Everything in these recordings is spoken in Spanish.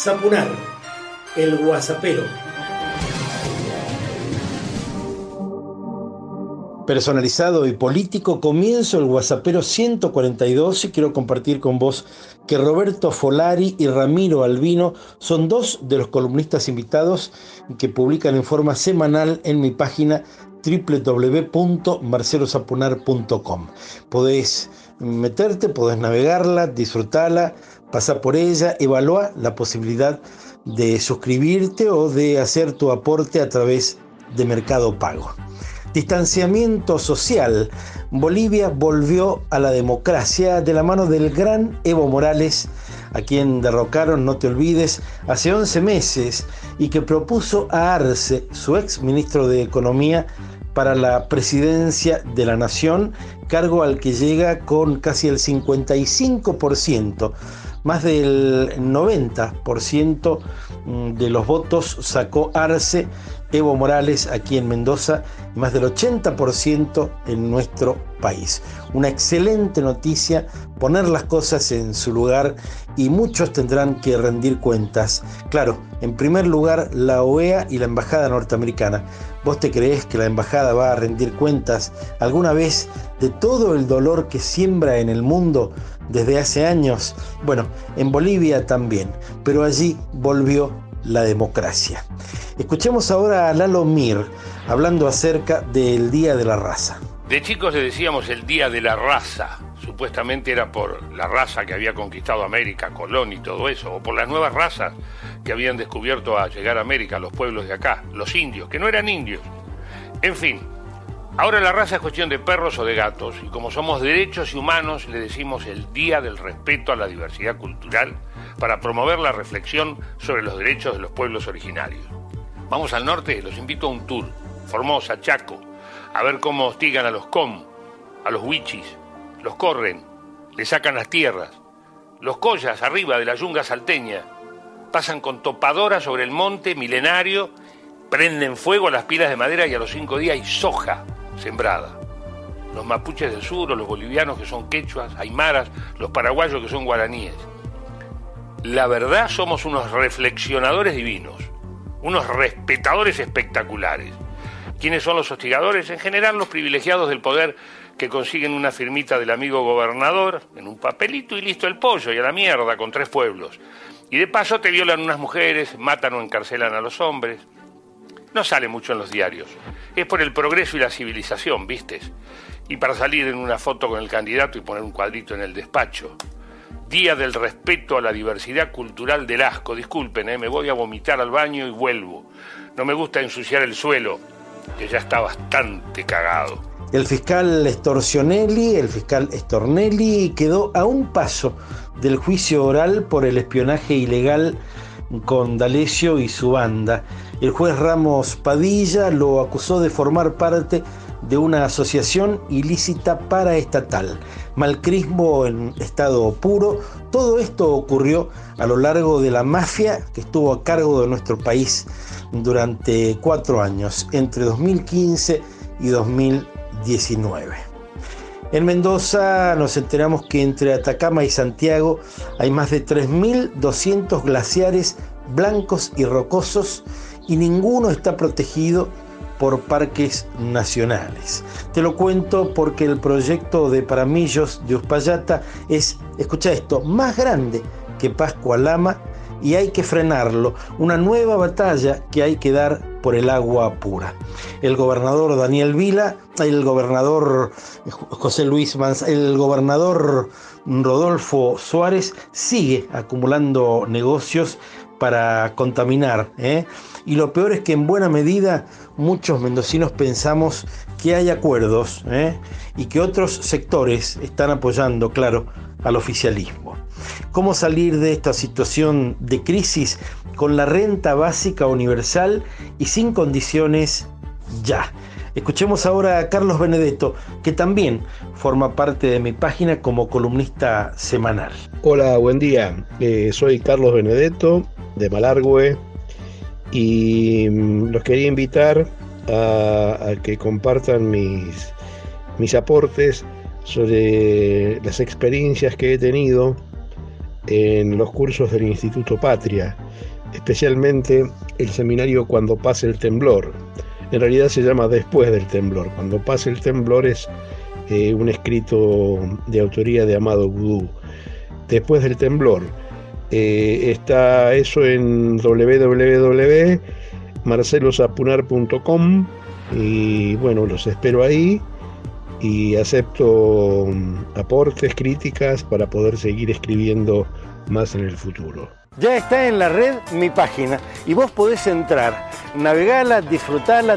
Zapunar, el guasapero. Personalizado y político, comienzo el Guasapero 142 y quiero compartir con vos que Roberto Folari y Ramiro Albino son dos de los columnistas invitados que publican en forma semanal en mi página www.marcelosapunar.com. Podés meterte, podés navegarla, disfrutarla, pasar por ella, evaluar la posibilidad de suscribirte o de hacer tu aporte a través de Mercado Pago. Distanciamiento social. Bolivia volvió a la democracia de la mano del gran Evo Morales, a quien derrocaron, no te olvides, hace 11 meses y que propuso a Arce, su ex ministro de Economía, para la presidencia de la nación, cargo al que llega con casi el 55%, más del 90% de los votos sacó Arce Evo Morales aquí en Mendoza y más del 80% en nuestro país. Una excelente noticia, poner las cosas en su lugar y muchos tendrán que rendir cuentas. Claro, en primer lugar la OEA y la Embajada Norteamericana. ¿Vos te crees que la Embajada va a rendir cuentas alguna vez de todo el dolor que siembra en el mundo desde hace años? Bueno, en Bolivia también, pero allí volvió la democracia. Escuchemos ahora a Lalo Mir hablando acerca del Día de la Raza. De chicos le decíamos el Día de la Raza. Supuestamente era por la raza que había conquistado América, Colón y todo eso, o por las nuevas razas que habían descubierto a llegar a América, los pueblos de acá, los indios, que no eran indios. En fin, ahora la raza es cuestión de perros o de gatos, y como somos derechos y humanos, le decimos el Día del Respeto a la Diversidad Cultural para promover la reflexión sobre los derechos de los pueblos originarios. Vamos al norte, los invito a un tour. Formosa, Chaco, a ver cómo hostigan a los com, a los huichis, los corren, le sacan las tierras. Los collas arriba de la yunga salteña pasan con topadora sobre el monte milenario, prenden fuego a las pilas de madera y a los cinco días hay soja sembrada. Los mapuches del sur o los bolivianos que son quechuas, aymaras, los paraguayos que son guaraníes. La verdad somos unos reflexionadores divinos unos respetadores espectaculares. ¿Quiénes son los hostigadores? En general los privilegiados del poder que consiguen una firmita del amigo gobernador en un papelito y listo el pollo y a la mierda con tres pueblos. Y de paso te violan unas mujeres, matan o encarcelan a los hombres. No sale mucho en los diarios. Es por el progreso y la civilización, ¿vistes? Y para salir en una foto con el candidato y poner un cuadrito en el despacho. Día del respeto a la diversidad cultural del asco. Disculpen, ¿eh? me voy a vomitar al baño y vuelvo. No me gusta ensuciar el suelo, que ya está bastante cagado. El fiscal Estorcionelli, el fiscal Estornelli, quedó a un paso del juicio oral por el espionaje ilegal con D'Alessio y su banda. El juez Ramos Padilla lo acusó de formar parte de una asociación ilícita paraestatal, malcrismo en estado puro. Todo esto ocurrió a lo largo de la mafia que estuvo a cargo de nuestro país durante cuatro años, entre 2015 y 2019. En Mendoza nos enteramos que entre Atacama y Santiago hay más de 3.200 glaciares blancos y rocosos y ninguno está protegido por parques nacionales. Te lo cuento porque el proyecto de Paramillos de Uspallata es, escucha esto, más grande que Pascua Lama y hay que frenarlo. Una nueva batalla que hay que dar por el agua pura. El gobernador Daniel Vila, el gobernador José Luis Manz, el gobernador Rodolfo Suárez sigue acumulando negocios para contaminar. ¿eh? Y lo peor es que en buena medida muchos mendocinos pensamos que hay acuerdos ¿eh? y que otros sectores están apoyando, claro, al oficialismo. ¿Cómo salir de esta situación de crisis con la renta básica universal y sin condiciones ya? Escuchemos ahora a Carlos Benedetto, que también forma parte de mi página como columnista semanal. Hola, buen día. Eh, soy Carlos Benedetto de Malargüe y mm, los quería invitar a, que compartan mis, mis aportes sobre las experiencias que he tenido en los cursos del Instituto Patria, especialmente el seminario Cuando pase el temblor. En realidad se llama Después del temblor. Cuando pase el temblor es eh, un escrito de autoría de Amado Vudú. Después del temblor. Eh, está eso en www.marcelosapunar.com y bueno, los espero ahí y acepto mm, aportes, críticas para poder seguir escribiendo más en el futuro. Ya está en la red mi página y vos podés entrar, navegarla, disfrutarla,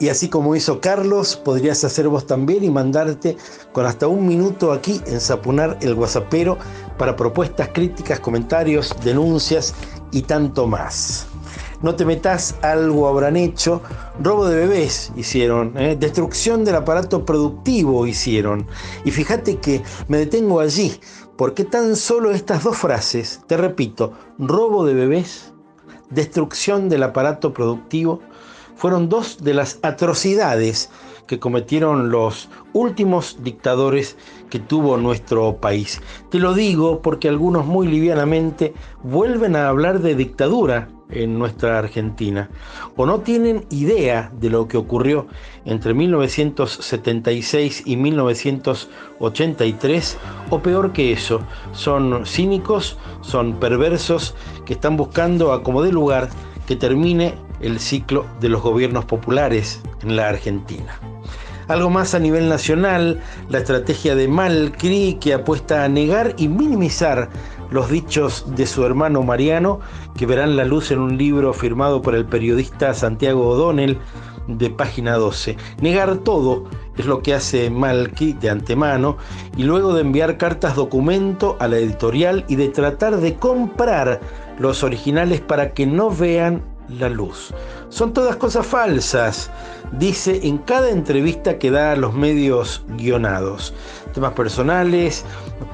Y así como hizo Carlos, podrías hacer vos también y mandarte con hasta un minuto aquí en Sapunar el Guasapero para propuestas, críticas, comentarios, denuncias y tanto más. No te metas, algo habrán hecho. Robo de bebés hicieron, ¿eh? destrucción del aparato productivo hicieron. Y fíjate que me detengo allí, porque tan solo estas dos frases, te repito, robo de bebés destrucción del aparato productivo, fueron dos de las atrocidades que cometieron los últimos dictadores que tuvo nuestro país. Te lo digo porque algunos muy livianamente vuelven a hablar de dictadura en nuestra Argentina o no tienen idea de lo que ocurrió entre 1976 y 1983 o peor que eso, son cínicos, son perversos que están buscando a como de lugar que termine el ciclo de los gobiernos populares en la Argentina. Algo más a nivel nacional, la estrategia de Malcri que apuesta a negar y minimizar los dichos de su hermano Mariano, que verán la luz en un libro firmado por el periodista Santiago O'Donnell de página 12. Negar todo es lo que hace Malky de antemano y luego de enviar cartas documento a la editorial y de tratar de comprar los originales para que no vean la luz. Son todas cosas falsas, dice en cada entrevista que da a los medios guionados. Temas personales,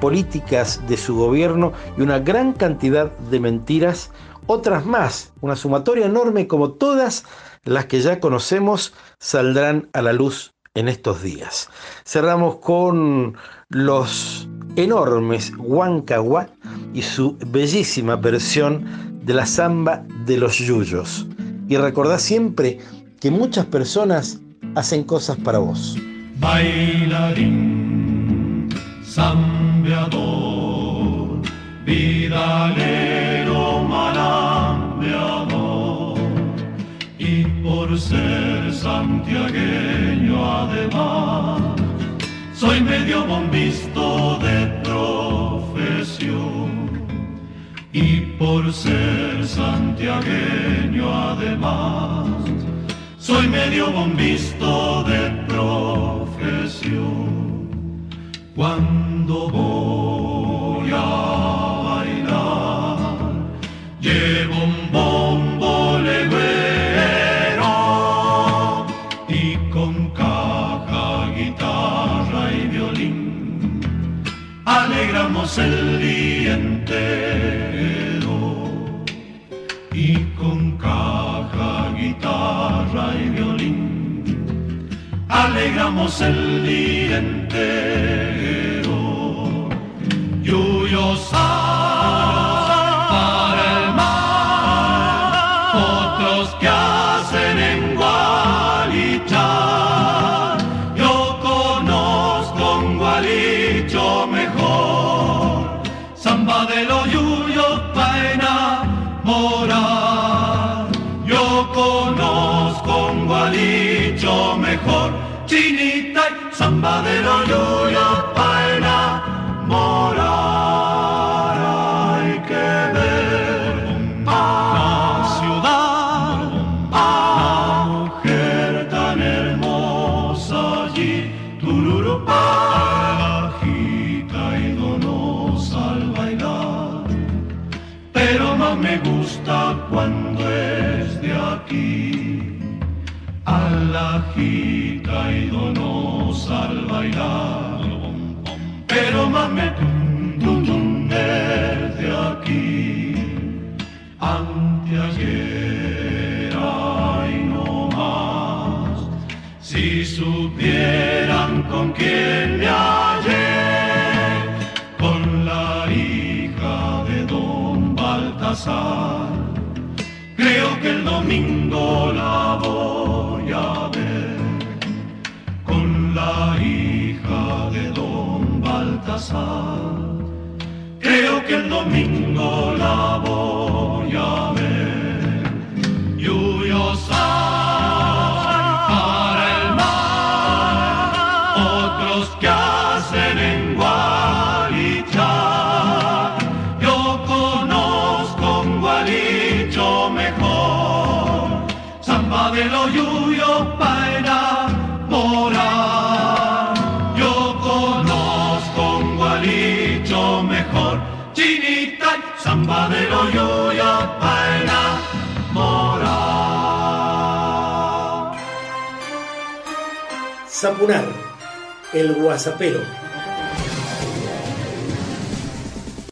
políticas de su gobierno y una gran cantidad de mentiras, otras más, una sumatoria enorme como todas las que ya conocemos saldrán a la luz en estos días. Cerramos con los enormes Huancahuá y su bellísima versión de la samba de los yuyos. Y recordá siempre que muchas personas hacen cosas para vos. Bailarín, sambeador, vidalero, malambeador, y por ser santiagueño además, soy medio bombisto ser santiagueño además, soy medio bombisto de alegramos el día entero. Lluviosa me gusta cuando es de aquí. Malajita y donosa al bailar. Pero mame tum desde aquí, anteayer y no más. Si supieran con quién me hallé, con la hija de don Baltasar. Creo que el domingo la voy Creo que el domingo la voy Zapunar, el guasapero.